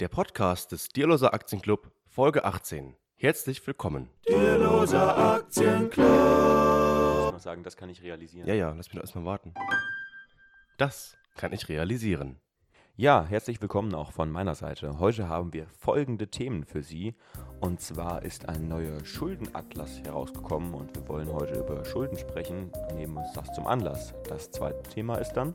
Der Podcast des Dierloser Aktienclub, Folge 18. Herzlich willkommen. Dierloser Aktienclub. Ich muss noch sagen, das kann ich realisieren. Ja, ja, lass mich doch erstmal warten. Das kann ich realisieren. Ja, herzlich willkommen auch von meiner Seite. Heute haben wir folgende Themen für Sie. Und zwar ist ein neuer Schuldenatlas herausgekommen und wir wollen heute über Schulden sprechen, nehmen uns das zum Anlass. Das zweite Thema ist dann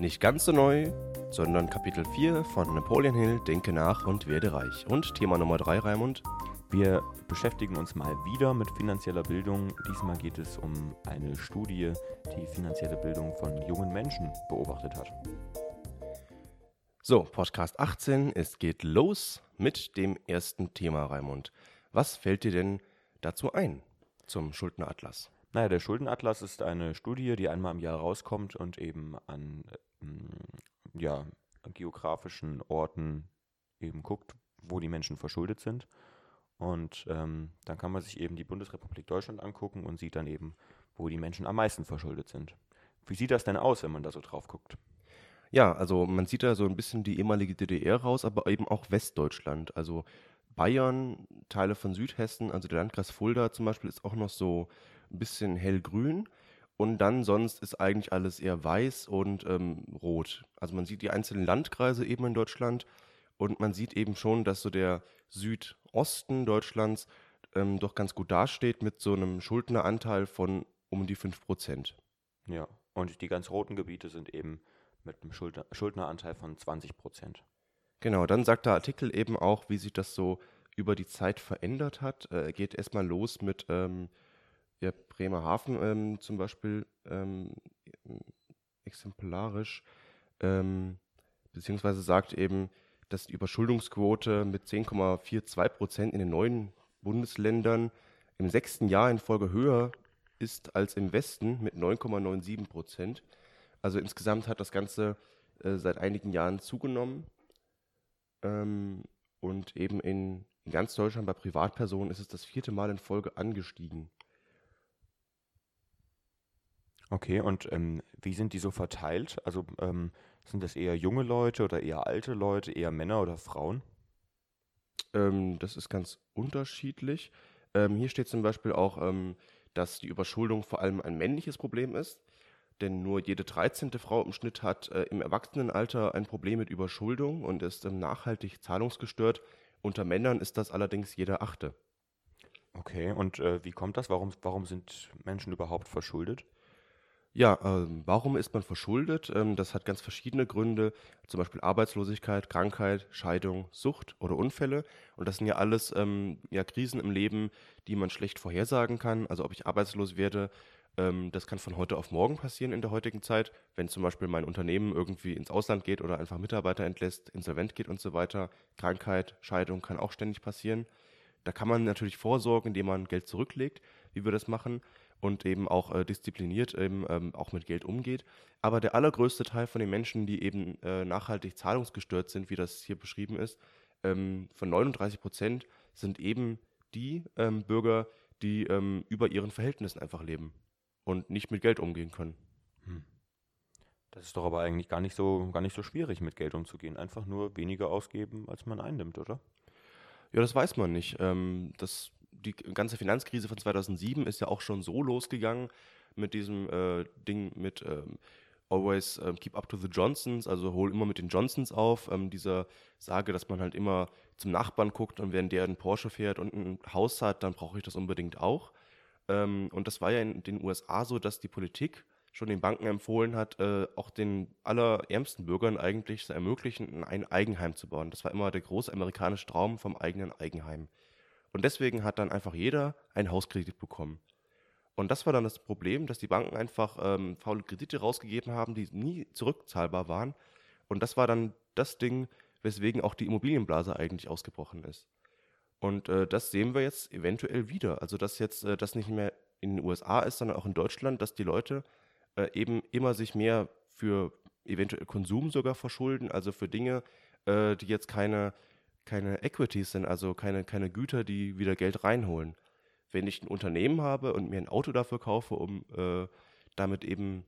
Nicht ganz so neu, sondern Kapitel 4 von Napoleon Hill, Denke nach und werde reich. Und Thema Nummer 3, Raimund. Wir beschäftigen uns mal wieder mit finanzieller Bildung. Diesmal geht es um eine Studie, die finanzielle Bildung von jungen Menschen beobachtet hat. So, Podcast 18, es geht los mit dem ersten Thema, Raimund. Was fällt dir denn dazu ein zum Schuldenatlas? Naja, der Schuldenatlas ist eine Studie, die einmal im Jahr rauskommt und eben an ja, geografischen Orten eben guckt, wo die Menschen verschuldet sind. Und ähm, dann kann man sich eben die Bundesrepublik Deutschland angucken und sieht dann eben, wo die Menschen am meisten verschuldet sind. Wie sieht das denn aus, wenn man da so drauf guckt? Ja, also man sieht da so ein bisschen die ehemalige DDR raus, aber eben auch Westdeutschland. Also Bayern, Teile von Südhessen, also der Landkreis Fulda zum Beispiel ist auch noch so ein bisschen hellgrün. Und dann sonst ist eigentlich alles eher weiß und ähm, rot. Also man sieht die einzelnen Landkreise eben in Deutschland und man sieht eben schon, dass so der Südosten Deutschlands ähm, doch ganz gut dasteht mit so einem Schuldneranteil von um die 5 Prozent. Ja, und die ganz roten Gebiete sind eben mit einem Schuldner Schuldneranteil von 20 Prozent. Genau, dann sagt der Artikel eben auch, wie sich das so über die Zeit verändert hat. Äh, geht erstmal los mit ähm, ja, Bremerhaven ähm, zum Beispiel ähm, exemplarisch, ähm, beziehungsweise sagt eben, dass die Überschuldungsquote mit 10,42 Prozent in den neuen Bundesländern im sechsten Jahr in Folge höher ist als im Westen mit 9,97 Prozent. Also insgesamt hat das Ganze äh, seit einigen Jahren zugenommen. Ähm, und eben in, in ganz Deutschland bei Privatpersonen ist es das vierte Mal in Folge angestiegen. Okay, und ähm, wie sind die so verteilt? Also ähm, sind das eher junge Leute oder eher alte Leute, eher Männer oder Frauen? Ähm, das ist ganz unterschiedlich. Ähm, hier steht zum Beispiel auch, ähm, dass die Überschuldung vor allem ein männliches Problem ist, denn nur jede 13. Frau im Schnitt hat äh, im Erwachsenenalter ein Problem mit Überschuldung und ist ähm, nachhaltig zahlungsgestört. Unter Männern ist das allerdings jeder achte. Okay, und äh, wie kommt das? Warum, warum sind Menschen überhaupt verschuldet? Ja, ähm, warum ist man verschuldet? Ähm, das hat ganz verschiedene Gründe, zum Beispiel Arbeitslosigkeit, Krankheit, Scheidung, Sucht oder Unfälle. Und das sind ja alles ähm, ja, Krisen im Leben, die man schlecht vorhersagen kann. Also ob ich arbeitslos werde, ähm, das kann von heute auf morgen passieren in der heutigen Zeit. Wenn zum Beispiel mein Unternehmen irgendwie ins Ausland geht oder einfach Mitarbeiter entlässt, insolvent geht und so weiter. Krankheit, Scheidung kann auch ständig passieren. Da kann man natürlich vorsorgen, indem man Geld zurücklegt, wie wir das machen und eben auch äh, diszipliniert eben ähm, auch mit Geld umgeht. Aber der allergrößte Teil von den Menschen, die eben äh, nachhaltig zahlungsgestört sind, wie das hier beschrieben ist, ähm, von 39 Prozent sind eben die ähm, Bürger, die ähm, über ihren Verhältnissen einfach leben und nicht mit Geld umgehen können. Das ist doch aber eigentlich gar nicht so, gar nicht so schwierig, mit Geld umzugehen. Einfach nur weniger ausgeben, als man einnimmt, oder? Ja, das weiß man nicht. Ähm, das, die ganze Finanzkrise von 2007 ist ja auch schon so losgegangen mit diesem äh, Ding mit ähm, Always ähm, Keep Up to the Johnsons, also hol immer mit den Johnsons auf. Ähm, dieser Sage, dass man halt immer zum Nachbarn guckt und wenn der einen Porsche fährt und ein Haus hat, dann brauche ich das unbedingt auch. Ähm, und das war ja in den USA so, dass die Politik schon den Banken empfohlen hat, äh, auch den allerärmsten Bürgern eigentlich zu ermöglichen, ein Eigenheim zu bauen. Das war immer der große amerikanische Traum vom eigenen Eigenheim. Und deswegen hat dann einfach jeder einen Hauskredit bekommen. Und das war dann das Problem, dass die Banken einfach ähm, faule Kredite rausgegeben haben, die nie zurückzahlbar waren. Und das war dann das Ding, weswegen auch die Immobilienblase eigentlich ausgebrochen ist. Und äh, das sehen wir jetzt eventuell wieder. Also dass jetzt äh, das nicht mehr in den USA ist, sondern auch in Deutschland, dass die Leute äh, eben immer sich mehr für eventuell Konsum sogar verschulden, also für Dinge, äh, die jetzt keine, keine Equities sind, also keine, keine Güter, die wieder Geld reinholen. Wenn ich ein Unternehmen habe und mir ein Auto dafür kaufe, um äh, damit eben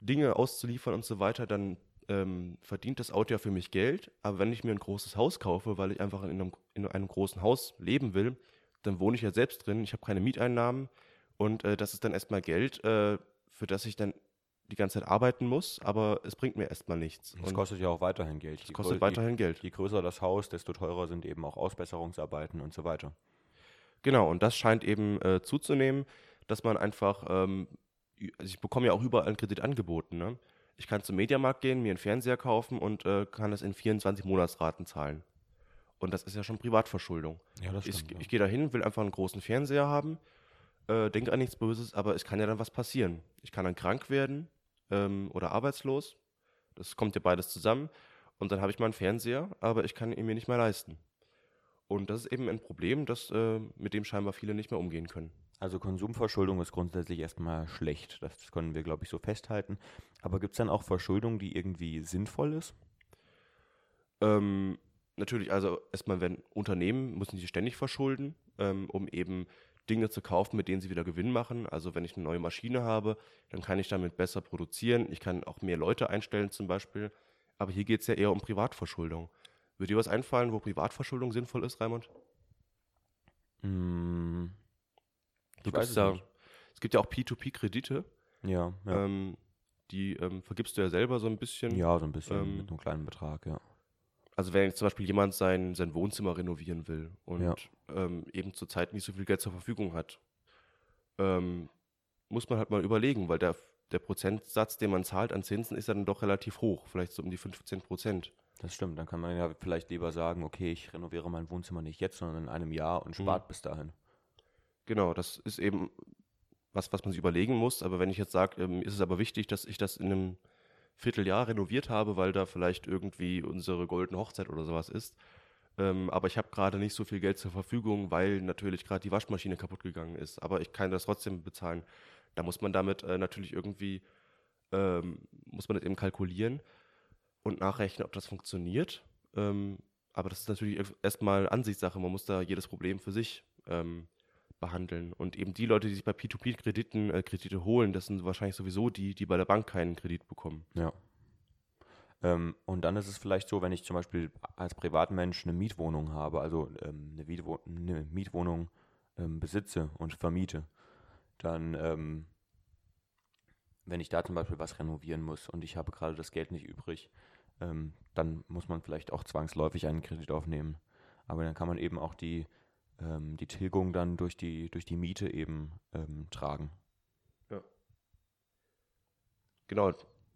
Dinge auszuliefern und so weiter, dann ähm, verdient das Auto ja für mich Geld, aber wenn ich mir ein großes Haus kaufe, weil ich einfach in einem, in einem großen Haus leben will, dann wohne ich ja selbst drin, ich habe keine Mieteinnahmen. Und äh, das ist dann erstmal Geld, äh, für das ich dann die ganze Zeit arbeiten muss, aber es bringt mir erstmal nichts. Es kostet ja auch weiterhin Geld. es kostet weiterhin Geld. Je, je größer das Haus, desto teurer sind eben auch Ausbesserungsarbeiten und so weiter. Genau, und das scheint eben äh, zuzunehmen, dass man einfach, ähm, also ich bekomme ja auch überall einen Kredit angeboten. Ne? Ich kann zum Mediamarkt gehen, mir einen Fernseher kaufen und äh, kann das in 24 Monatsraten zahlen. Und das ist ja schon Privatverschuldung. Ja, das ich ich gehe da hin, will einfach einen großen Fernseher haben, äh, denke an nichts Böses, aber es kann ja dann was passieren. Ich kann dann krank werden ähm, oder arbeitslos. Das kommt ja beides zusammen. Und dann habe ich mal einen Fernseher, aber ich kann ihn mir nicht mehr leisten. Und das ist eben ein Problem, das, äh, mit dem scheinbar viele nicht mehr umgehen können. Also Konsumverschuldung ist grundsätzlich erstmal schlecht. Das können wir, glaube ich, so festhalten. Aber gibt es dann auch Verschuldung, die irgendwie sinnvoll ist? Ähm, natürlich, also erstmal, wenn Unternehmen müssen sich ständig verschulden, ähm, um eben Dinge zu kaufen, mit denen sie wieder Gewinn machen. Also wenn ich eine neue Maschine habe, dann kann ich damit besser produzieren. Ich kann auch mehr Leute einstellen zum Beispiel. Aber hier geht es ja eher um Privatverschuldung. Würde dir was einfallen, wo Privatverschuldung sinnvoll ist, Raimund? Hm, Du es ja, nicht. es gibt ja auch P2P-Kredite, ja, ja. ähm, die ähm, vergibst du ja selber so ein bisschen. ja, so ein bisschen ähm, mit einem kleinen Betrag, ja. Also wenn jetzt zum Beispiel jemand sein, sein Wohnzimmer renovieren will und Ja. ähm, eben zurzeit nicht so viel Geld zur Verfügung hat, ähm, muss man halt mal überlegen, weil der, der Prozentsatz, den man zahlt an Zinsen, ist ja dann doch relativ hoch, vielleicht so um die 15 Prozent. Das stimmt. Dann kann man ja vielleicht lieber sagen, okay, ich renoviere mein Wohnzimmer nicht jetzt, sondern in einem Jahr und spart bis dahin. Genau, das ist eben was, was man sich überlegen muss. Aber wenn ich jetzt sage, ähm, ist es aber wichtig, dass ich das in einem Vierteljahr renoviert habe, weil da vielleicht irgendwie unsere goldene Hochzeit oder sowas ist. Ähm, aber ich habe gerade nicht so viel Geld zur Verfügung, weil natürlich gerade die Waschmaschine kaputt gegangen ist. Aber ich kann das trotzdem bezahlen. Da muss man damit äh, natürlich irgendwie, ähm, muss man das eben kalkulieren und nachrechnen, ob das funktioniert. Ähm, aber das ist natürlich erstmal Ansichtssache. Man muss da jedes Problem für sich ähm, behandeln. Und eben die Leute, die sich bei P2P-Krediten äh, Kredite holen, das sind wahrscheinlich sowieso die, die bei der Bank keinen Kredit bekommen. Ja. Ähm, und dann ist es vielleicht so, wenn ich zum Beispiel als Privatmensch eine Mietwohnung habe, also ähm, eine, Mietwo eine Mietwohnung ähm, besitze und vermiete, dann, ähm, wenn ich da zum Beispiel was renovieren muss und ich habe gerade das Geld nicht übrig, ähm, dann muss man vielleicht auch zwangsläufig einen Kredit aufnehmen. Aber dann kann man eben auch die, ähm, die Tilgung dann durch die, durch die Miete eben ähm, tragen. Genau,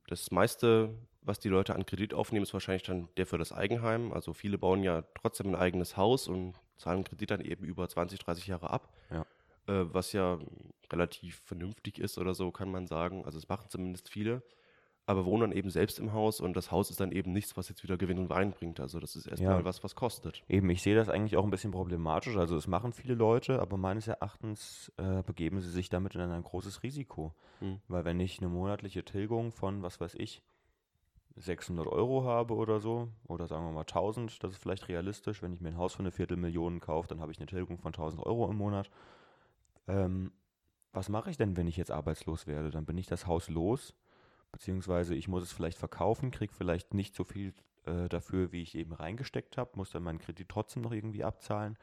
das meiste, was die Leute an Kredit aufnehmen, ist wahrscheinlich dann der für das Eigenheim. Also viele bauen ja trotzdem ein eigenes Haus und zahlen Kredit dann eben über 20, 30 Jahre ab. Ja. Äh, was ja relativ vernünftig ist oder so, kann man sagen. Also es machen zumindest viele. Aber wohnen dann eben selbst im Haus und das Haus ist dann eben nichts, was jetzt wieder Gewinn und Wein bringt. Also das ist erstmal Ja. was, was kostet. Eben, ich sehe das eigentlich auch ein bisschen problematisch. Also es machen viele Leute, aber meines Erachtens äh, begeben sie sich damit in ein großes Risiko. Hm. Weil wenn ich eine monatliche Tilgung von, was weiß ich, 600 Euro habe oder so, oder sagen wir mal 1000, das ist vielleicht realistisch. Wenn ich mir ein Haus für eine Viertelmillion kaufe, dann habe ich eine Tilgung von 1000 Euro im Monat. Ähm, was mache ich denn, wenn ich jetzt arbeitslos werde? Dann bin ich das Haus los, beziehungsweise ich muss es vielleicht verkaufen, kriege vielleicht nicht so viel äh, dafür, wie ich eben reingesteckt habe, muss dann meinen Kredit trotzdem noch irgendwie abzahlen.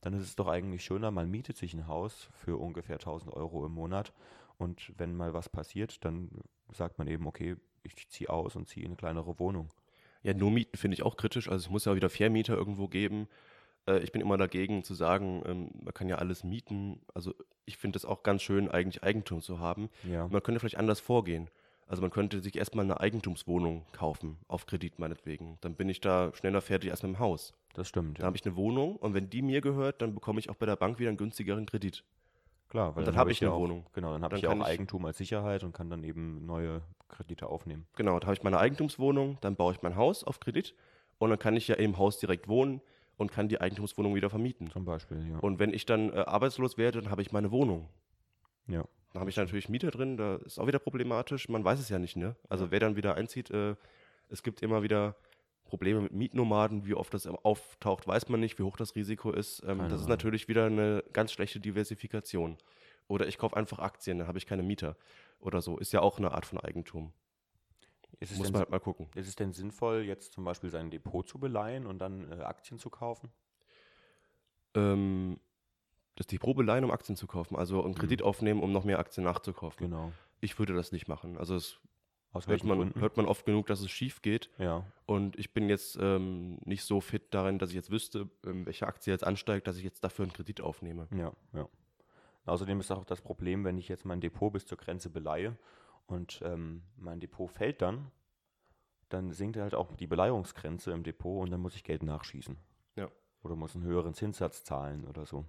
Dann ist es doch eigentlich schöner, man mietet sich ein Haus für ungefähr 1000 Euro im Monat und wenn mal was passiert, dann sagt man eben, okay, ich ziehe aus und ziehe in eine kleinere Wohnung. Ja, nur Mieten finde ich auch kritisch. Also es muss ja wieder Vermieter irgendwo geben. Äh, ich bin immer dagegen zu sagen, ähm, man kann ja alles mieten. Also ich finde es auch ganz schön, eigentlich Eigentum zu haben. Ja. Man könnte vielleicht anders vorgehen. Also man könnte sich erstmal eine Eigentumswohnung kaufen, auf Kredit meinetwegen. Dann bin ich da schneller fertig als mit dem Haus. Das stimmt. Dann Ja. habe ich eine Wohnung und wenn die mir gehört, dann bekomme ich auch bei der Bank wieder einen günstigeren Kredit. Klar, weil dann hab habe ich eine auch, Wohnung. Genau, dann habe Dann ich ja auch Eigentum als Sicherheit und kann dann eben neue Kredite aufnehmen. Genau, da habe ich meine Eigentumswohnung, dann baue ich mein Haus auf Kredit und dann kann ich ja im Haus direkt wohnen und kann die Eigentumswohnung wieder vermieten. Zum Beispiel, ja. Und wenn ich dann äh, arbeitslos werde, dann habe ich meine Wohnung. ja. Dann habe ich natürlich Mieter drin, da ist auch wieder problematisch. Man weiß es ja nicht, ne? Also wer dann wieder einzieht, äh, es gibt immer wieder Probleme mit Mietnomaden. Wie oft das auftaucht, weiß man nicht, wie hoch das Risiko ist. Ähm, das ist natürlich wieder eine ganz schlechte Diversifikation. Oder ich kaufe einfach Aktien, dann habe ich keine Mieter oder so. Ist ja auch eine Art von Eigentum. Muss denn, man halt mal gucken. ist es denn sinnvoll, jetzt zum Beispiel sein Depot zu beleihen und dann äh, Aktien zu kaufen? Ähm, das Depot beleihen, um Aktien zu kaufen. Also einen Kredit aufnehmen, um noch mehr Aktien nachzukaufen. Genau. Ich würde das nicht machen. Also es hört man, Gründen? hört man oft genug, dass es schief geht. ja, Und ich bin jetzt ähm, nicht so fit darin, dass ich jetzt wüsste, ähm, welche Aktie jetzt ansteigt, dass ich jetzt dafür einen Kredit aufnehme. ja, ja. Außerdem ist auch das Problem, wenn ich jetzt mein Depot bis zur Grenze beleihe und ähm, mein Depot fällt dann, dann sinkt halt auch die Beleihungsgrenze im Depot und dann muss ich Geld nachschießen. Ja. Oder muss einen höheren Zinssatz zahlen oder so.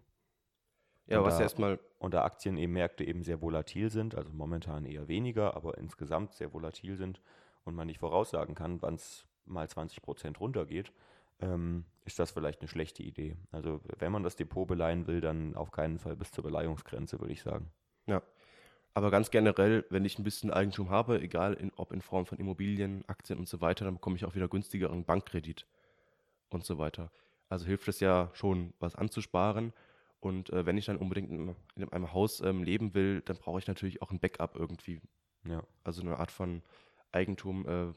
Ja, Und was da- erstmal, Und da Aktien eben Märkte eben sehr volatil sind, also momentan eher weniger, aber insgesamt sehr volatil sind und man nicht voraussagen kann, wann es mal 20 Prozent runtergeht, ähm, ist das vielleicht eine schlechte Idee. Also wenn man das Depot beleihen will, dann auf keinen Fall bis zur Beleihungsgrenze, würde ich sagen. ja. Aber ganz generell, wenn ich ein bisschen Eigentum habe, egal in, ob in Form von Immobilien, Aktien und so weiter, dann bekomme ich auch wieder günstigeren Bankkredit und so weiter. Also hilft es ja schon, was anzusparen. Und äh, wenn ich dann unbedingt in, in einem Haus ähm, leben will, dann brauche ich natürlich auch ein Backup irgendwie. Ja, Also eine Art von Eigentum, äh,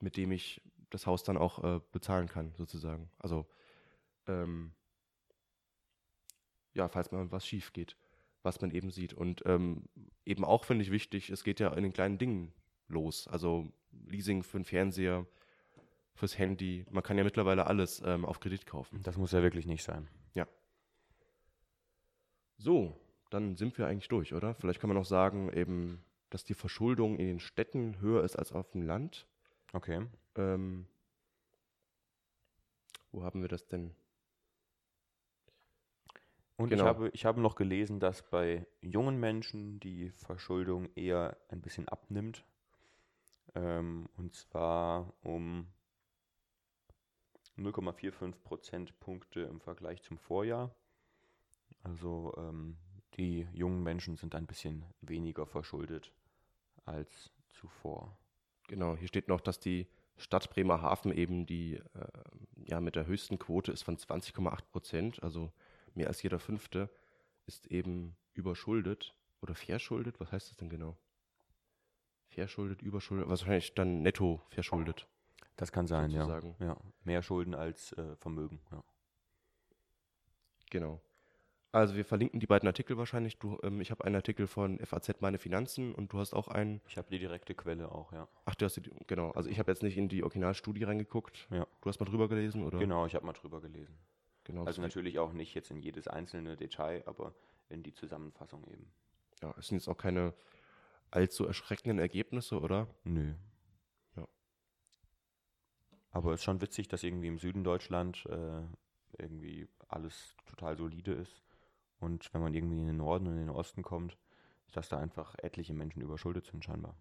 mit dem ich das Haus dann auch äh, bezahlen kann, sozusagen. Also, ähm, ja, falls mal was schief geht, was man eben sieht. Und ähm, eben auch finde ich wichtig, es geht ja in den kleinen Dingen los. Also Leasing für den Fernseher, fürs Handy. Man kann ja mittlerweile alles ähm, auf Kredit kaufen. das muss ja wirklich nicht sein. So, dann sind wir eigentlich durch, oder? Vielleicht kann man noch sagen, eben, dass die Verschuldung in den Städten höher ist als auf dem Land. Okay. Ähm, wo haben wir das denn? Und Genau. ich, habe, ich habe noch gelesen, dass bei jungen Menschen die Verschuldung eher ein bisschen abnimmt. Ähm, und zwar um 0,45 Prozentpunkte im Vergleich zum Vorjahr. Also ähm, die jungen Menschen sind ein bisschen weniger verschuldet als zuvor. Genau, hier steht noch, dass die Stadt Bremerhaven eben die, äh, ja, mit der höchsten Quote ist von 20,8 Prozent, also mehr als jeder Fünfte ist eben überschuldet oder verschuldet. Was heißt das denn genau? Verschuldet, überschuldet, wahrscheinlich dann netto verschuldet. Das kann sein, ja. Ja. Mehr Schulden als äh, Vermögen. Ja. Genau. Also wir verlinken die beiden Artikel wahrscheinlich. Du, ähm, ich habe einen Artikel von FAZ Meine Finanzen und du hast auch einen. Ich habe die direkte Quelle auch, ja. Ach, du hast die, genau. Also ich habe jetzt nicht in die Originalstudie reingeguckt. Ja. Du hast mal drüber gelesen, oder? Genau, ich habe mal drüber gelesen. genau Also natürlich auch nicht jetzt in jedes einzelne Detail, aber in die Zusammenfassung eben. Ja, es sind jetzt auch keine allzu erschreckenden Ergebnisse, oder? Nö. Ja. Aber es ist schon witzig, dass irgendwie im Süden Deutschland äh, irgendwie alles total solide ist. Und wenn man irgendwie in den Norden und in den Osten kommt, dass da einfach etliche Menschen überschuldet sind scheinbar.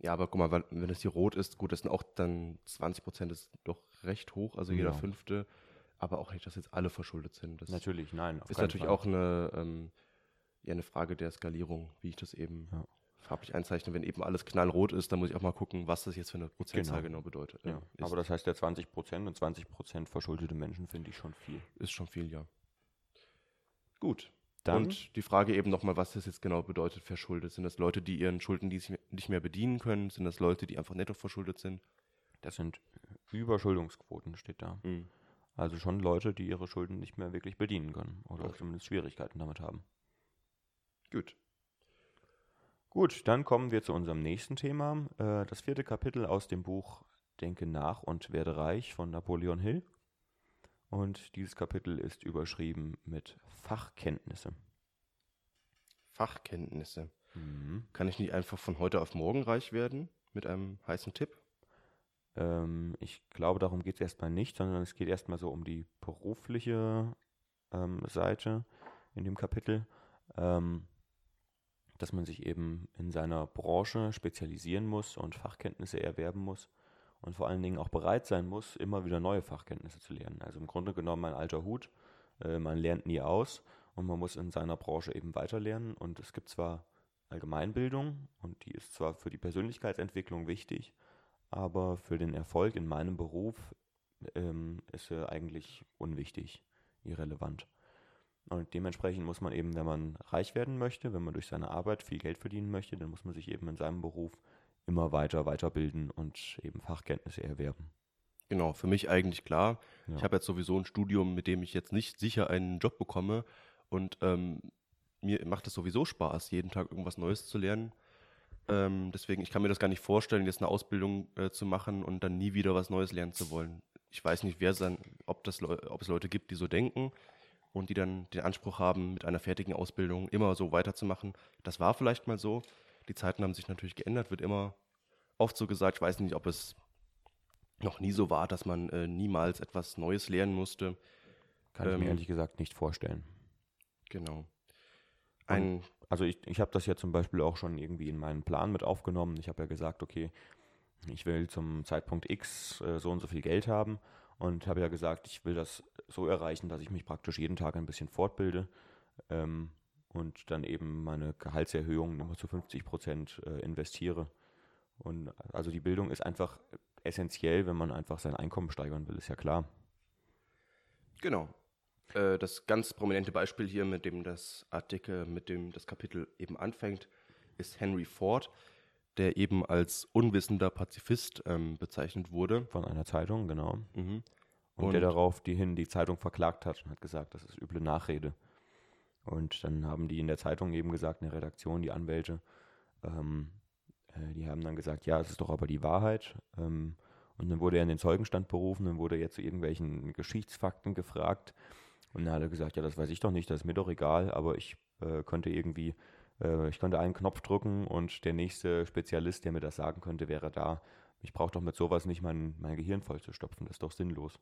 Ja, aber guck mal, weil- wenn es hier rot ist, gut, das sind auch dann 20 Prozent, ist doch recht hoch, also jeder Ja. Fünfte. Aber auch nicht, dass jetzt alle verschuldet sind. Das Natürlich, nein. ist natürlich Fall. auch eine, ähm, ja, eine Frage der Skalierung, wie ich das eben Ja. farblich einzeichne. Wenn eben alles knallrot ist, dann muss ich auch mal gucken, was das jetzt für eine Prozentzahl genau, Genau. bedeutet. Ja. ist, Aber das heißt ja 20 Prozent und 20 Prozent verschuldete Menschen finde ich schon viel. ist schon viel, ja. Gut. Dann, Und die Frage eben nochmal, was das jetzt genau bedeutet, verschuldet. Sind das Leute, die ihren Schulden nicht mehr bedienen können? Sind das Leute, die einfach netto verschuldet sind? das sind Überschuldungsquoten, steht da. Also schon Leute, die ihre Schulden nicht mehr wirklich bedienen können oder Okay. zumindest Schwierigkeiten damit haben. Gut. Gut, dann kommen wir zu unserem nächsten Thema. Äh, das vierte Kapitel aus dem Buch Denke nach und werde reich von Napoleon Hill. Und dieses Kapitel ist überschrieben mit Fachkenntnisse. Fachkenntnisse. Mhm. Kann ich nicht einfach von heute auf morgen reich werden mit einem heißen Tipp? Ähm, ich glaube, darum geht es erstmal nicht, sondern es geht erstmal so um die berufliche ähm, Seite in dem Kapitel, ähm, dass man sich eben in seiner Branche spezialisieren muss und Fachkenntnisse erwerben muss und vor allen Dingen auch bereit sein muss, immer wieder neue Fachkenntnisse zu lernen. Also im Grunde genommen ein alter Hut, äh, man lernt nie aus und man muss in seiner Branche eben weiterlernen und es gibt zwar Allgemeinbildung und die ist zwar für die Persönlichkeitsentwicklung wichtig, aber für den Erfolg in meinem Beruf ähm, ist sie eigentlich unwichtig, irrelevant. Und dementsprechend muss man eben, wenn man reich werden möchte, wenn man durch seine Arbeit viel Geld verdienen möchte, dann muss man sich eben in seinem Beruf immer weiter weiterbilden und eben Fachkenntnisse erwerben. Genau, für mich eigentlich klar. Ja. Ich habe jetzt sowieso ein Studium, mit dem ich jetzt nicht sicher einen Job bekomme. Und ähm, mir macht es sowieso Spaß, jeden Tag irgendwas Neues zu lernen. Ähm, deswegen, ich kann mir das gar nicht vorstellen, jetzt eine Ausbildung äh, zu machen und dann nie wieder was Neues lernen zu wollen. Ich weiß nicht, wer sein, ob, das, Leu- ob es Leute gibt, die so denken und die dann den Anspruch haben, mit einer fertigen Ausbildung immer so weiterzumachen. Das war vielleicht mal so. Die Zeiten haben sich natürlich geändert, wird immer oft so gesagt. Ich weiß nicht, ob es noch nie so war, dass man äh, niemals etwas Neues lernen musste. Kann ich Ähm, mir ehrlich gesagt nicht vorstellen. Genau. Ein, Also ich, ich habe das ja zum Beispiel auch schon irgendwie in meinen Plan mit aufgenommen. Ich habe ja gesagt, okay, ich will zum Zeitpunkt X äh, so und so viel Geld haben und habe ja gesagt, ich will das so erreichen, dass ich mich praktisch jeden Tag ein bisschen fortbilde ähm, und dann eben meine Gehaltserhöhungen immer zu 50 Prozent äh, investiere. Und also die Bildung ist einfach essentiell, wenn man einfach sein Einkommen steigern will, ist ja klar. genau. Äh, das ganz prominente Beispiel hier, mit dem das Artikel, mit dem das Kapitel eben anfängt, ist Henry Ford, der eben als unwissender Pazifist ähm, bezeichnet wurde. Von einer Zeitung, genau. Mhm. Und, der Und- darauf die hin die Zeitung verklagt hat und hat gesagt, das ist üble Nachrede. Und dann haben die in der Zeitung eben gesagt, in der Redaktion, die Anwälte, ähm, äh, die haben dann gesagt, ja, es ist doch aber die Wahrheit. Ähm, und dann wurde er in den Zeugenstand berufen, dann wurde er zu irgendwelchen Geschichtsfakten gefragt. Und dann hat er gesagt, ja, das weiß ich doch nicht, das ist mir doch egal, aber ich äh, könnte irgendwie, äh, ich könnte einen Knopf drücken und der nächste Spezialist, der mir das sagen könnte, wäre da. Ich brauche doch mit sowas nicht mein, mein Gehirn voll zu stopfen, das ist doch sinnlos.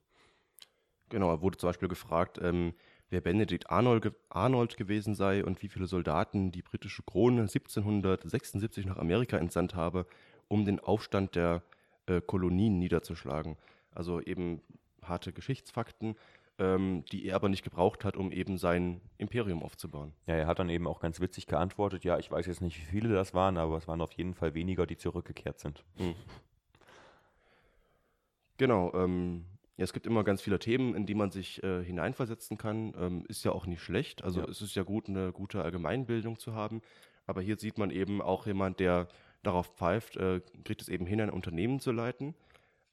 Genau, er wurde zum Beispiel gefragt, ähm, wer Benedikt Arnold, Arnold gewesen sei und wie viele Soldaten die britische Krone 1776 nach Amerika entsandt habe, um den Aufstand der äh, Kolonien niederzuschlagen. Also eben harte Geschichtsfakten, ähm, die er aber nicht gebraucht hat, um eben sein Imperium aufzubauen. Ja, er hat dann eben auch ganz witzig geantwortet, ja, ich weiß jetzt nicht, wie viele das waren, aber es waren auf jeden Fall weniger, die zurückgekehrt sind. Genau, ähm, ja, es gibt immer ganz viele Themen, in die man sich äh, hineinversetzen kann. Ähm, ist ja auch nicht schlecht. Also Ja. es ist ja gut, eine gute Allgemeinbildung zu haben. Aber hier sieht man eben auch jemand, der darauf pfeift, äh, kriegt es eben hin, ein Unternehmen zu leiten.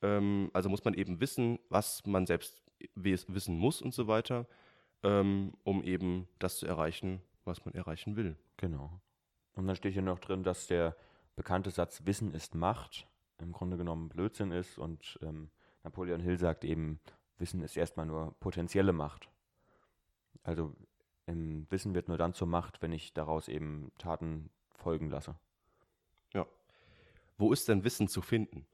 Ähm, also muss man eben wissen, was man selbst wissen muss und so weiter, ähm, um eben das zu erreichen, was man erreichen will. Genau. Und dann steht hier noch drin, dass der bekannte Satz Wissen ist Macht im Grunde genommen Blödsinn ist und ähm, Napoleon Hill sagt eben, Wissen ist erstmal nur potenzielle Macht. Also Wissen wird nur dann zur Macht, wenn ich daraus eben Taten folgen lasse. Wo ist denn Wissen zu finden?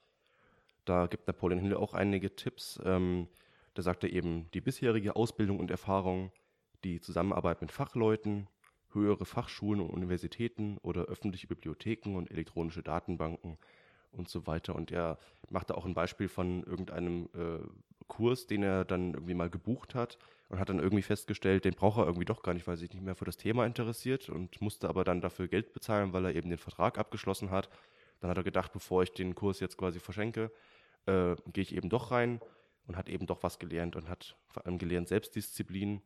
Da gibt Napoleon Hill auch einige Tipps. Ähm, da sagt er eben, die bisherige Ausbildung und Erfahrung, die Zusammenarbeit mit Fachleuten, höhere Fachschulen und Universitäten oder öffentliche Bibliotheken und elektronische Datenbanken und so weiter. Und er macht da auch ein Beispiel von irgendeinem äh, Kurs, den er dann irgendwie mal gebucht hat und hat dann irgendwie festgestellt, den braucht er irgendwie doch gar nicht, weil er sich nicht mehr für das Thema interessiert und musste aber dann dafür Geld bezahlen, weil er eben den Vertrag abgeschlossen hat. Dann hat er gedacht, bevor ich den Kurs jetzt quasi verschenke, äh, gehe ich eben doch rein und hat eben doch was gelernt und hat vor allem gelernt Selbstdisziplin,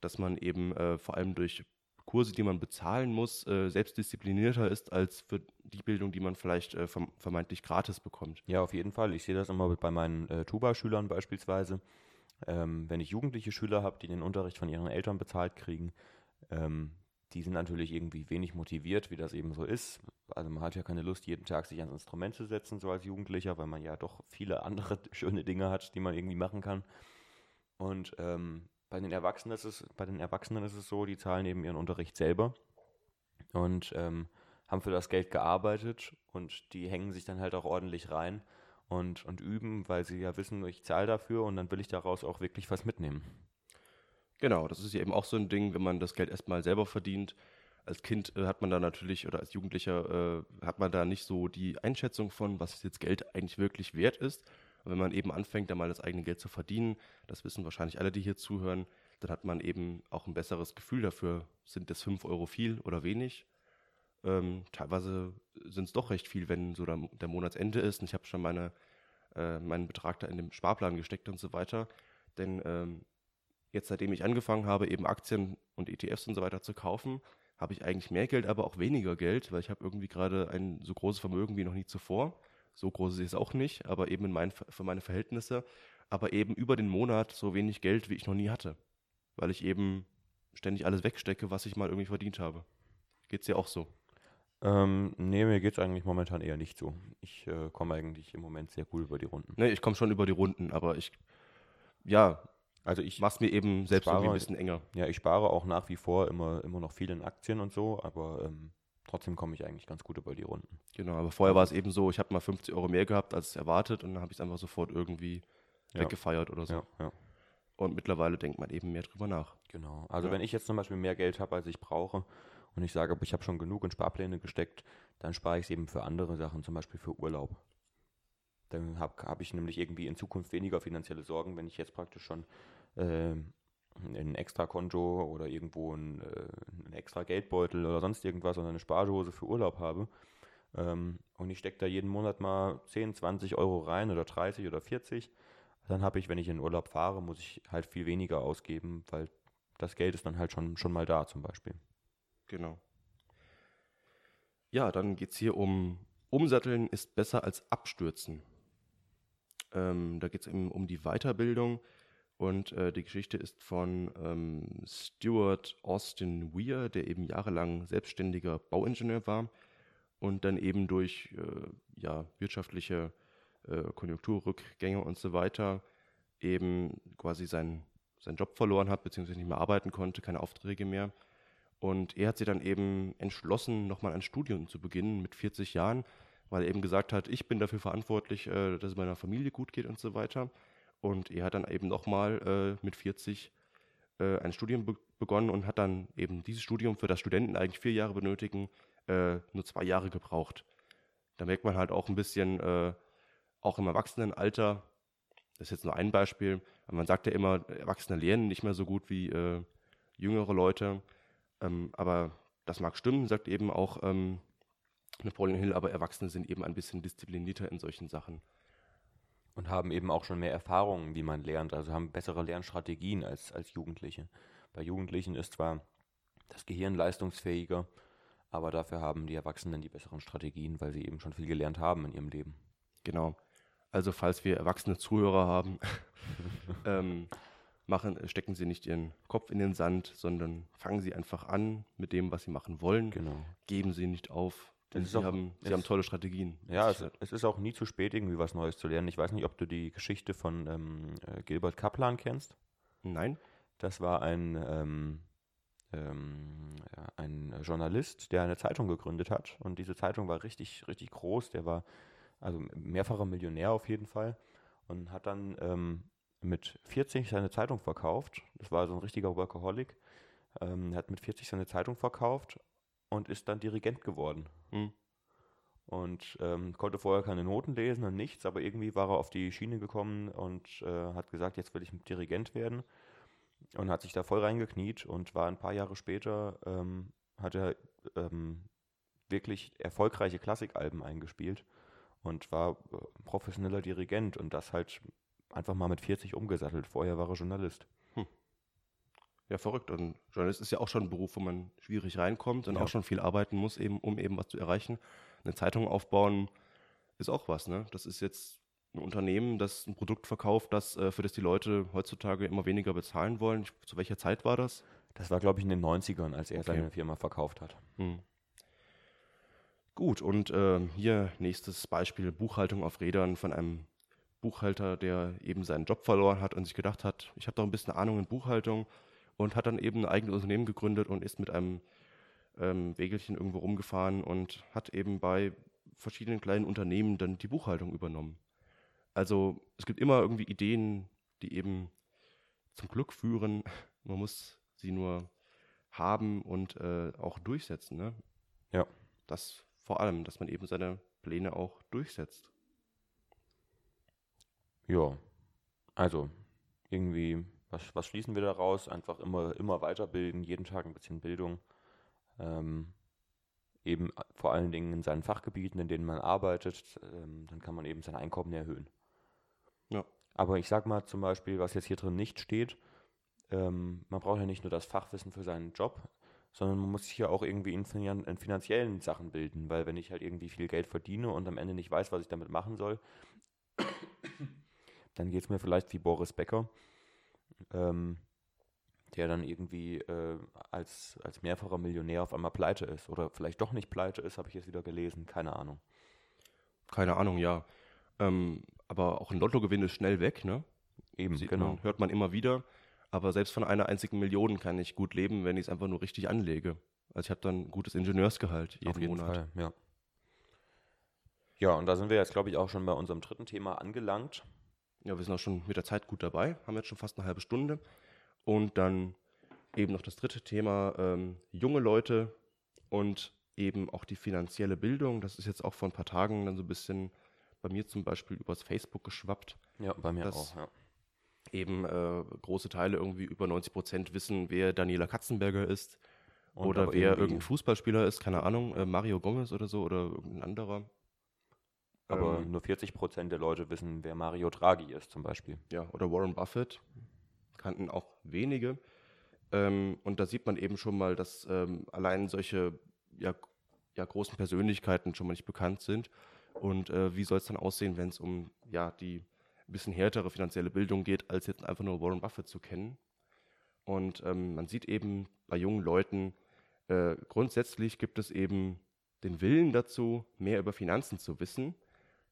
dass man eben äh, vor allem durch Kurse, die man bezahlen muss, äh, selbstdisziplinierter ist als für die Bildung, die man vielleicht äh, verm vermeintlich gratis bekommt. Ja, auf jeden Fall. Ich sehe das immer bei meinen äh, Tuba-Schülern beispielsweise. Ähm, wenn ich jugendliche Schüler habe, die den Unterricht von ihren Eltern bezahlt kriegen, ähm, die sind natürlich irgendwie wenig motiviert, wie das eben so ist. Also man hat ja keine Lust, jeden Tag sich ans Instrument zu setzen, so als Jugendlicher, weil man ja doch viele andere schöne Dinge hat, die man irgendwie machen kann. Und ähm, bei den Erwachsenen ist es, bei den Erwachsenen ist es so, die zahlen eben ihren Unterricht selber und ähm, haben für das Geld gearbeitet und die hängen sich dann halt auch ordentlich rein und, und üben, weil sie ja wissen, ich zahle dafür und dann will ich daraus auch wirklich was mitnehmen. Genau, das ist ja eben auch so ein Ding, wenn man das Geld erstmal selber verdient. Als Kind äh, hat man da natürlich oder als Jugendlicher äh, hat man da nicht so die Einschätzung von, was jetzt Geld eigentlich wirklich wert ist. Und wenn man eben anfängt, da mal das eigene Geld zu verdienen, das wissen wahrscheinlich alle, die hier zuhören, dann hat man eben auch ein besseres Gefühl dafür, sind das 5 Euro viel oder wenig. Ähm, teilweise sind es doch recht viel, wenn so der, der Monatsende ist. Und ich habe schon meine, äh, meinen Betrag da in den Sparplan gesteckt und so weiter. Denn ähm, jetzt, seitdem ich angefangen habe, eben Aktien und ETFs und so weiter zu kaufen, habe ich eigentlich mehr Geld, aber auch weniger Geld, weil ich habe irgendwie gerade ein so großes Vermögen wie noch nie zuvor. So groß ist es auch nicht, aber eben in mein, für meine Verhältnisse. Aber eben über den Monat so wenig Geld, wie ich noch nie hatte. Weil ich eben ständig alles wegstecke, was ich mal irgendwie verdient habe. Geht's dir auch so? Ähm, nee, mir geht es eigentlich momentan eher nicht so. Ich äh, komme eigentlich im Moment sehr gut über die Runden. Nee, ich komme schon über die Runden, aber ich, ja, Also ich, mach's mir eben selbst spare- irgendwie ein bisschen enger. ja, ich spare auch nach wie vor immer, immer noch viel in Aktien und so, aber ähm, trotzdem komme ich eigentlich ganz gut über die Runden. Genau, aber vorher war es eben so, ich habe mal 50 Euro mehr gehabt als erwartet und dann habe ich es einfach sofort irgendwie Ja. weggefeiert oder so. Ja, ja. Und mittlerweile denkt man eben mehr drüber nach. Genau. Also wenn ich jetzt zum Beispiel mehr Geld habe, als ich brauche und ich sage, ich habe schon genug in Sparpläne gesteckt, dann spare ich es eben für andere Sachen, zum Beispiel für Urlaub. Dann habe hab ich nämlich irgendwie in Zukunft weniger finanzielle Sorgen, wenn ich jetzt praktisch schon äh, ein extra Konto oder irgendwo ein, äh, ein extra Geldbeutel oder sonst irgendwas oder eine Spardose für Urlaub habe. Ähm, und ich stecke da jeden Monat mal 10, 20 Euro rein oder 30 oder 40. Dann habe ich, wenn ich in Urlaub fahre, muss ich halt viel weniger ausgeben, weil das Geld ist dann halt schon, schon mal da zum Beispiel. Genau. Ja, dann geht es hier um Umsatteln ist besser als Abstürzen. Ähm, da geht es eben um die Weiterbildung und äh, die Geschichte ist von ähm, Stuart Austin Weir, der eben jahrelang selbstständiger Bauingenieur war und dann eben durch äh, ja, wirtschaftliche äh, Konjunkturrückgänge und so weiter eben quasi seinen, seinen Job verloren hat, beziehungsweise nicht mehr arbeiten konnte, keine Aufträge mehr. Und er hat sich dann eben entschlossen, nochmal ein Studium zu beginnen mit 40 Jahren, weil er eben gesagt hat, ich bin dafür verantwortlich, äh, dass es meiner Familie gut geht und so weiter. Und er hat dann eben nochmal äh, mit 40 äh, ein Studium be begonnen und hat dann eben dieses Studium, für das Studenten eigentlich vier Jahre benötigen, äh, nur zwei Jahre gebraucht. Da merkt man halt auch ein bisschen, äh, auch im Erwachsenenalter, das ist jetzt nur ein Beispiel, aber man sagt ja immer, Erwachsene lernen nicht mehr so gut wie äh, jüngere Leute. Ähm, aber das mag stimmen, sagt eben auch ähm, Napoleon Hill, aber Erwachsene sind eben ein bisschen disziplinierter in solchen Sachen. Und haben eben auch schon mehr Erfahrungen, wie man lernt, also haben bessere Lernstrategien als, als Jugendliche. Bei Jugendlichen ist zwar das Gehirn leistungsfähiger, aber dafür haben die Erwachsenen die besseren Strategien, weil sie eben schon viel gelernt haben in ihrem Leben. Genau. Also falls wir erwachsene Zuhörer haben, ähm, machen, stecken Sie nicht Ihren Kopf in den Sand, sondern fangen Sie einfach an mit dem, was Sie machen wollen. Genau. Geben Sie nicht auf, denn Sie, haben, Sie haben tolle Strategien. Ja, es, es ist auch nie zu spät, irgendwie was Neues zu lernen. Ich weiß nicht, ob du die Geschichte von ähm, äh, Gilbert Kaplan kennst. Nein? Das war ein, ähm, ähm, ja, ein Journalist, der eine Zeitung gegründet hat. Und diese Zeitung war richtig, richtig groß. Der war also mehrfacher Millionär auf jeden Fall. Und hat dann ähm, mit 40 seine Zeitung verkauft. Das war so ein richtiger Workaholic. Ähm, er hat mit 40 seine Zeitung verkauft und ist dann Dirigent geworden. Hm. Und ähm, konnte vorher keine Noten lesen und nichts, aber irgendwie war er auf die Schiene gekommen und äh, hat gesagt, jetzt will ich Dirigent werden. Und hat sich da voll reingekniet und war ein paar Jahre später, ähm, hat er ähm, wirklich erfolgreiche Klassikalben eingespielt und war äh, professioneller Dirigent und das halt einfach mal mit 40 umgesattelt. Vorher war er Journalist. Ja, verrückt. Und Journalist ist ja auch schon ein Beruf, wo man schwierig reinkommt und Ja. auch schon viel arbeiten muss, eben, um eben was zu erreichen. Eine Zeitung aufbauen ist auch was, ne? Das ist jetzt ein Unternehmen, das ein Produkt verkauft, das, äh, für das die Leute heutzutage immer weniger bezahlen wollen. Ich, zu welcher Zeit war das? Das war, glaube ich, in den 90ern, als er Okay. seine Firma verkauft hat. Hm. Gut, und ähm, hier nächstes Beispiel Buchhaltung auf Rädern von einem Buchhalter, der eben seinen Job verloren hat und sich gedacht hat, ich habe doch ein bisschen Ahnung in Buchhaltung und hat dann eben ein eigenes Unternehmen gegründet und ist mit einem ähm, Wägelchen irgendwo rumgefahren und hat eben bei verschiedenen kleinen Unternehmen dann die Buchhaltung übernommen. Also es gibt immer irgendwie Ideen, die eben zum Glück führen. Man muss sie nur haben und äh, auch durchsetzen. Ne? Ja. Das vor allem, dass man eben seine Pläne auch durchsetzt. Ja, also irgendwie, was, was schließen wir daraus? Einfach immer, immer weiterbilden, jeden Tag ein bisschen Bildung. Ähm, eben vor allen Dingen in seinen Fachgebieten, in denen man arbeitet, ähm, dann kann man eben sein Einkommen erhöhen. Ja. Aber ich sag mal zum Beispiel, was jetzt hier drin nicht steht, ähm, man braucht ja nicht nur das Fachwissen für seinen Job, sondern man muss sich ja auch irgendwie in, finan in finanziellen Sachen bilden, weil wenn ich halt irgendwie viel Geld verdiene und am Ende nicht weiß, was ich damit machen soll, dann geht es mir vielleicht wie Boris Becker, ähm, der dann irgendwie äh, als, als mehrfacher Millionär auf einmal pleite ist. Oder vielleicht doch nicht pleite ist, habe ich jetzt wieder gelesen, keine Ahnung. Keine Ahnung, ja. Ähm, aber auch ein Lottogewinn ist schnell weg, ne? Eben, Sieht genau. man, hört man immer wieder. Aber selbst von einer einzigen Million kann ich gut leben, wenn ich es einfach nur richtig anlege. Also ich habe dann ein gutes Ingenieursgehalt jeden, jeden Monat. Fall, ja. Ja, und da sind wir jetzt, glaube ich, auch schon bei unserem dritten Thema angelangt. Ja, wir sind auch schon mit der Zeit gut dabei, haben jetzt schon fast eine halbe Stunde. Und dann eben noch das dritte Thema, ähm, junge Leute und eben auch die finanzielle Bildung. Das ist jetzt auch vor ein paar Tagen dann so ein bisschen bei mir zum Beispiel übers Facebook geschwappt. Ja, bei mir Das- auch, ja. Eben äh, große Teile, irgendwie über 90 Prozent wissen, wer Daniela Katzenberger ist Und oder wer irgendein Fußballspieler ist, keine Ahnung, äh, Mario Gomez oder so oder irgendein anderer. Aber Ähm, nur 40 Prozent der Leute wissen, wer Mario Draghi ist, zum Beispiel. ja, oder Warren Buffett, kannten auch wenige. Ähm, und da sieht man eben schon mal, dass ähm, allein solche ja, ja, großen Persönlichkeiten schon mal nicht bekannt sind. Und äh, wie soll es dann aussehen, wenn es um ja, die ein bisschen härtere finanzielle Bildung geht, als jetzt einfach nur Warren Buffett zu kennen. Und ähm, man sieht eben bei jungen Leuten, äh, grundsätzlich gibt es eben den Willen dazu, mehr über Finanzen zu wissen.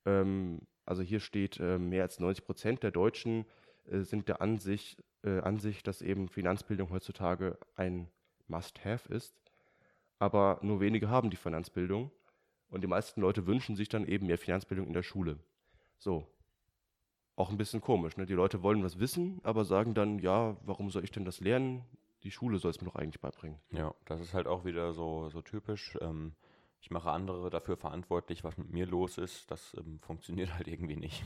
Ähm, also hier steht, äh, mehr als 90 Prozent der Deutschen äh, sind der Ansicht, äh, Ansicht, dass eben Finanzbildung heutzutage ein Must-Have ist. Aber nur wenige haben die Finanzbildung. Und die meisten Leute wünschen sich dann eben mehr Finanzbildung in der Schule. So. Auch ein bisschen komisch. Ne? Die Leute wollen was wissen, aber sagen dann, ja, warum soll ich denn das lernen? Die Schule soll es mir doch eigentlich beibringen. Ja, das ist halt auch wieder so, so typisch. Ähm, ich mache andere dafür verantwortlich, was mit mir los ist. Das ähm, funktioniert halt irgendwie nicht.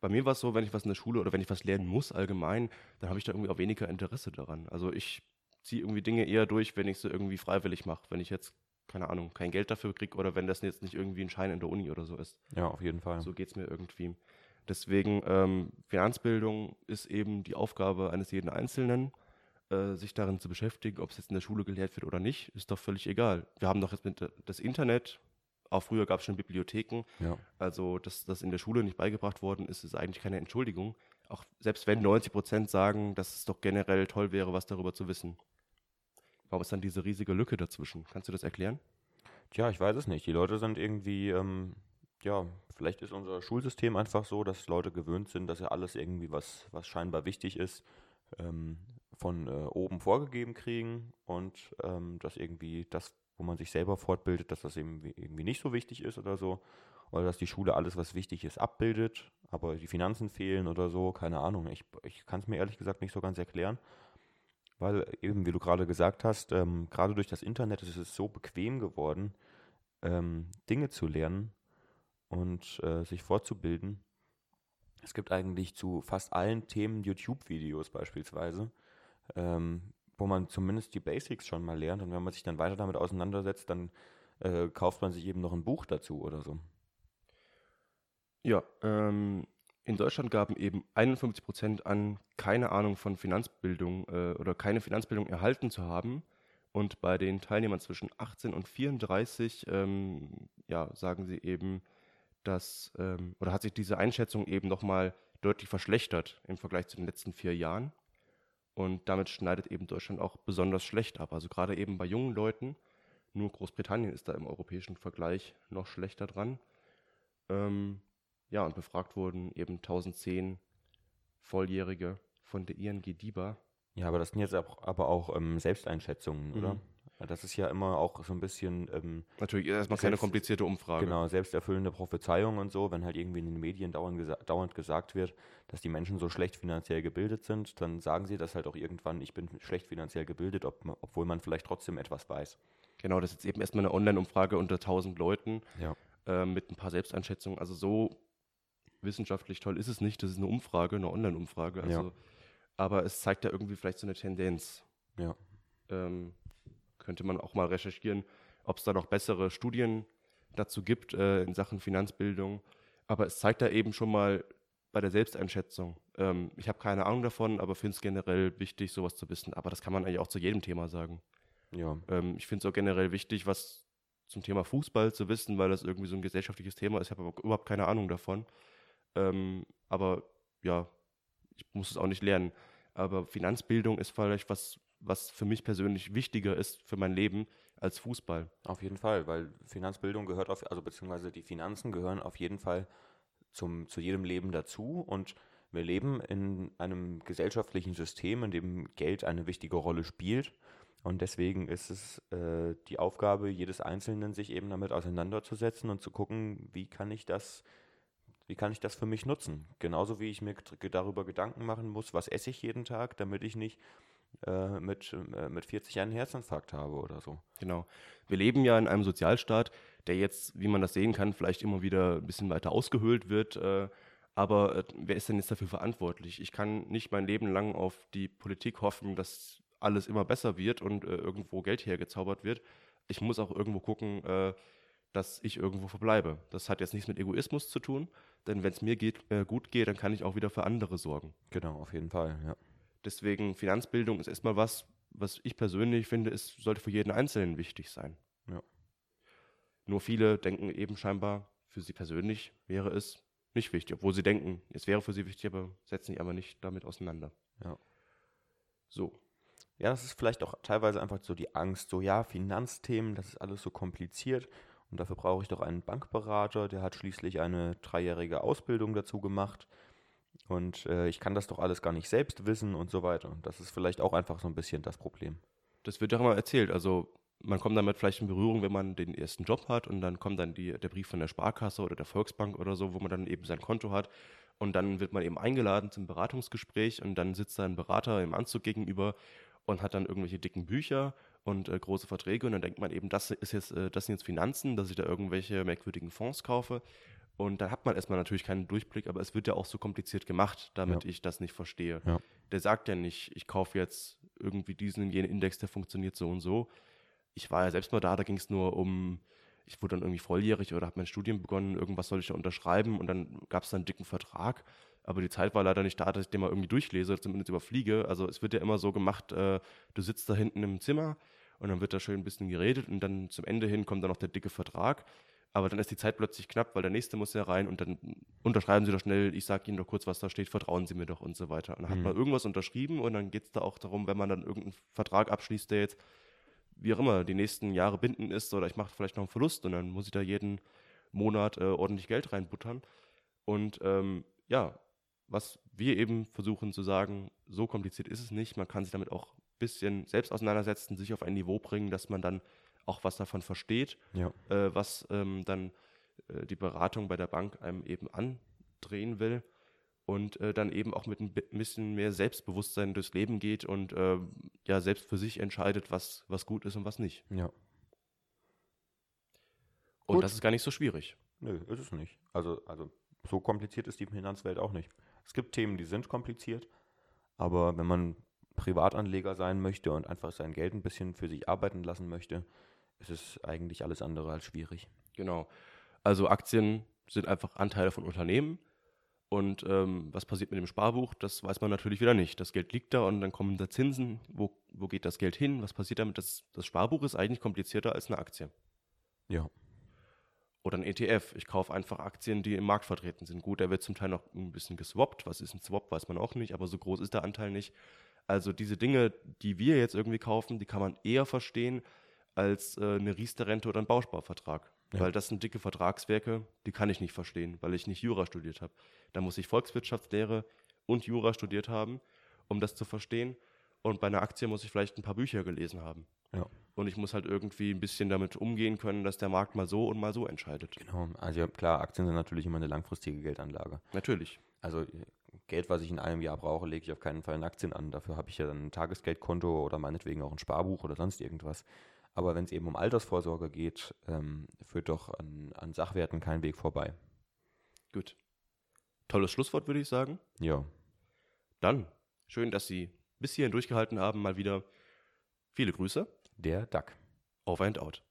Bei mir war es so, wenn ich was in der Schule oder wenn ich was lernen muss allgemein, dann habe ich da irgendwie auch weniger Interesse daran. Also ich ziehe irgendwie Dinge eher durch, wenn ich sie irgendwie freiwillig mache. Wenn ich jetzt, keine Ahnung, kein Geld dafür kriege oder wenn das jetzt nicht irgendwie ein Schein in der Uni oder so ist. Ja, auf jeden Fall. So geht es mir irgendwie. Deswegen, ähm, Finanzbildung ist eben die Aufgabe eines jeden Einzelnen, äh, sich darin zu beschäftigen, ob es jetzt in der Schule gelehrt wird oder nicht, ist doch völlig egal. Wir haben doch jetzt mit das Internet, auch früher gab es schon Bibliotheken, Ja. also, dass das in der Schule nicht beigebracht worden ist, ist eigentlich keine Entschuldigung. Auch selbst wenn 90 Prozent sagen, dass es doch generell toll wäre, was darüber zu wissen. Warum ist dann diese riesige Lücke dazwischen? Kannst du das erklären? Tja, ich weiß es nicht. Die Leute sind irgendwie, ähm, ja, vielleicht ist unser Schulsystem einfach so, dass Leute gewöhnt sind, dass ja alles irgendwie, was, was scheinbar wichtig ist, ähm, von äh, oben vorgegeben kriegen und ähm, dass irgendwie das, wo man sich selber fortbildet, dass das eben wie- irgendwie nicht so wichtig ist oder so. Oder dass die Schule alles, was wichtig ist, abbildet, aber die Finanzen fehlen oder so, keine Ahnung. Ich, ich kann es mir ehrlich gesagt nicht so ganz erklären. Weil eben, wie du gerade gesagt hast, ähm, gerade durch das Internet ist es so bequem geworden, ähm, Dinge zu lernen und äh, sich fortzubilden. Es gibt eigentlich zu fast allen Themen YouTube-Videos beispielsweise, ähm, wo man zumindest die Basics schon mal lernt. Und wenn man sich dann weiter damit auseinandersetzt, dann äh, kauft man sich eben noch ein Buch dazu oder so. Ja, ähm, in Deutschland gaben eben 51 Prozent an, keine Ahnung von Finanzbildung äh, oder keine Finanzbildung erhalten zu haben. Und bei den Teilnehmern zwischen 18 und 34 ähm, ja, sagen sie eben, dass, ähm, oder hat sich diese Einschätzung eben nochmal deutlich verschlechtert im Vergleich zu den letzten vier Jahren. Und damit schneidet eben Deutschland auch besonders schlecht ab. Also gerade eben bei jungen Leuten, nur Großbritannien ist da im europäischen Vergleich noch schlechter dran. Ähm, ja, und befragt wurden eben 1010 Volljährige von der ING DIBA. Ja, aber das sind jetzt auch, aber auch ähm, Selbsteinschätzungen, oder? Mhm. Das ist ja immer auch so ein bisschen ähm, Natürlich erstmal keine komplizierte Umfrage. Genau, selbsterfüllende Prophezeiung und so, wenn halt irgendwie in den Medien dauernd, gesa dauernd gesagt wird, dass die Menschen so schlecht finanziell gebildet sind, dann sagen sie das halt auch irgendwann, ich bin schlecht finanziell gebildet, ob, obwohl man vielleicht trotzdem etwas weiß. Genau, das ist jetzt eben erstmal eine Online-Umfrage unter 1000 Leuten Ja. äh, mit ein paar Selbsteinschätzungen. Also so wissenschaftlich toll ist es nicht. Das ist eine Umfrage, eine Online-Umfrage. Also, Ja. Aber es zeigt ja irgendwie vielleicht so eine Tendenz. Ja. ähm, könnte man auch mal recherchieren, ob es da noch bessere Studien dazu gibt äh, in Sachen Finanzbildung. Aber es zeigt da eben schon mal, bei der Selbsteinschätzung. Ähm, ich habe keine Ahnung davon, aber finde es generell wichtig, sowas zu wissen. Aber das kann man eigentlich auch zu jedem Thema sagen. Ja. Ähm, ich finde es auch generell wichtig, was zum Thema Fußball zu wissen, weil das irgendwie so ein gesellschaftliches Thema ist. Ich habe aber überhaupt keine Ahnung davon. Ähm, aber ja, ich muss es auch nicht lernen. Aber Finanzbildung ist vielleicht was, was für mich persönlich wichtiger ist für mein Leben als Fußball. Auf jeden Fall, weil Finanzbildung gehört auf, also beziehungsweise die Finanzen gehören auf jeden Fall zum, zu jedem Leben dazu und wir leben in einem gesellschaftlichen System, in dem Geld eine wichtige Rolle spielt. Und deswegen ist es äh, die Aufgabe jedes Einzelnen, sich eben damit auseinanderzusetzen und zu gucken, wie kann ich das, wie kann ich das für mich nutzen? Genauso wie ich mir darüber Gedanken machen muss, was esse ich jeden Tag, damit ich nicht äh, mit, äh, mit 40 einen Herzinfarkt habe oder so. Genau. Wir leben ja in einem Sozialstaat, der jetzt, wie man das sehen kann, vielleicht immer wieder ein bisschen weiter ausgehöhlt wird. Äh, aber äh, wer ist denn jetzt dafür verantwortlich? Ich kann nicht mein Leben lang auf die Politik hoffen, dass alles immer besser wird und äh, irgendwo Geld hergezaubert wird. Ich muss auch irgendwo gucken, äh, dass ich irgendwo verbleibe. Das hat jetzt nichts mit Egoismus zu tun, denn wenn es mir geht, äh, gut geht, dann kann ich auch wieder für andere sorgen. Genau, auf jeden Fall, ja. Deswegen Finanzbildung ist erstmal was, was ich persönlich finde, ist, sollte für jeden Einzelnen wichtig sein. Ja. Nur viele denken eben scheinbar, für sie persönlich wäre es nicht wichtig, obwohl sie denken, es wäre für sie wichtig, aber setzen sich aber nicht damit auseinander. Ja. So, ja, das ist vielleicht auch teilweise einfach so die Angst, so ja, Finanzthemen, das ist alles so kompliziert und dafür brauche ich doch einen Bankberater, der hat schließlich eine dreijährige Ausbildung dazu gemacht und äh, ich kann das doch alles gar nicht selbst wissen und so weiter. Und das ist vielleicht auch einfach so ein bisschen das Problem. Das wird ja immer erzählt. Also man kommt damit vielleicht in Berührung, wenn man den ersten Job hat und dann kommt dann die, der Brief von der Sparkasse oder der Volksbank oder so, wo man dann eben sein Konto hat. Und dann wird man eben eingeladen zum Beratungsgespräch und dann sitzt da ein Berater im Anzug gegenüber und hat dann irgendwelche dicken Bücher und äh, große Verträge und dann denkt man eben, das ist jetzt, äh, das sind jetzt Finanzen, dass ich da irgendwelche merkwürdigen Fonds kaufe. Und dann hat man erstmal natürlich keinen Durchblick, aber es wird ja auch so kompliziert gemacht, damit ja. ich das nicht verstehe. Ja. Der sagt ja nicht, ich kaufe jetzt irgendwie diesen und jenen Index, der funktioniert so und so. Ich war ja selbst mal da, da ging es nur um, ich wurde dann irgendwie volljährig oder habe mein Studium begonnen, irgendwas soll ich da unterschreiben und dann gab es dann einen dicken Vertrag aber die Zeit war leider nicht da, dass ich den mal irgendwie durchlese zumindest überfliege. Also es wird ja immer so gemacht, äh, du sitzt da hinten im Zimmer und dann wird da schön ein bisschen geredet und dann zum Ende hin kommt dann noch der dicke Vertrag. Aber dann ist die Zeit plötzlich knapp, weil der nächste muss ja rein und dann unterschreiben Sie doch schnell, ich sage Ihnen doch kurz, was da steht, vertrauen Sie mir doch und so weiter. Und dann mhm. hat man irgendwas unterschrieben und dann geht es da auch darum, wenn man dann irgendeinen Vertrag abschließt, der jetzt, wie auch immer, die nächsten Jahre binden ist oder ich mache vielleicht noch einen Verlust und dann muss ich da jeden Monat äh, ordentlich Geld reinbuttern. Und ähm, ja, was wir eben versuchen zu sagen, so kompliziert ist es nicht. Man kann sich damit auch ein bisschen selbst auseinandersetzen, sich auf ein Niveau bringen, dass man dann auch was davon versteht, ja. äh, was ähm, dann äh, die Beratung bei der Bank einem eben andrehen will und äh, dann eben auch mit ein bisschen mehr Selbstbewusstsein durchs Leben geht und äh, ja selbst für sich entscheidet, was, was gut ist und was nicht. Ja. Und gut. das ist gar nicht so schwierig. Nö, ist es nicht. Also, also so kompliziert ist die Finanzwelt auch nicht. Es gibt Themen, die sind kompliziert, aber wenn man Privatanleger sein möchte und einfach sein Geld ein bisschen für sich arbeiten lassen möchte, ist es eigentlich alles andere als schwierig. Genau. Also Aktien sind einfach Anteile von Unternehmen. Und ähm, was passiert mit dem Sparbuch, das weiß man natürlich wieder nicht. Das Geld liegt da und dann kommen da Zinsen. Wo, wo geht das Geld hin? Was passiert damit? Das, das Sparbuch ist eigentlich komplizierter als eine Aktie. Ja. Oder ein ETF. Ich kaufe einfach Aktien, die im Markt vertreten sind. Gut, der wird zum Teil noch ein bisschen geswappt. Was ist ein Swap, weiß man auch nicht, aber so groß ist der Anteil nicht. Also diese Dinge, die wir jetzt irgendwie kaufen, die kann man eher verstehen als äh, eine Riester-Rente oder ein Bausparvertrag. Ja. Weil das sind dicke Vertragswerke, die kann ich nicht verstehen, weil ich nicht Jura studiert habe. Da muss ich Volkswirtschaftslehre und Jura studiert haben, um das zu verstehen. Und bei einer Aktie muss ich vielleicht ein paar Bücher gelesen haben. Ja. Und ich muss halt irgendwie ein bisschen damit umgehen können, dass der Markt mal so und mal so entscheidet. Genau. Also klar, Aktien sind natürlich immer eine langfristige Geldanlage. Natürlich. Also Geld, was ich in einem Jahr brauche, lege ich auf keinen Fall in Aktien an. Dafür habe ich ja dann ein Tagesgeldkonto oder meinetwegen auch ein Sparbuch oder sonst irgendwas. Aber wenn es eben um Altersvorsorge geht, ähm, führt doch an, an Sachwerten kein Weg vorbei. Gut. Tolles Schlusswort, würde ich sagen. Ja. Dann, schön, dass Sie bis hierhin durchgehalten haben, mal wieder. Viele Grüße der Duck. Over and out.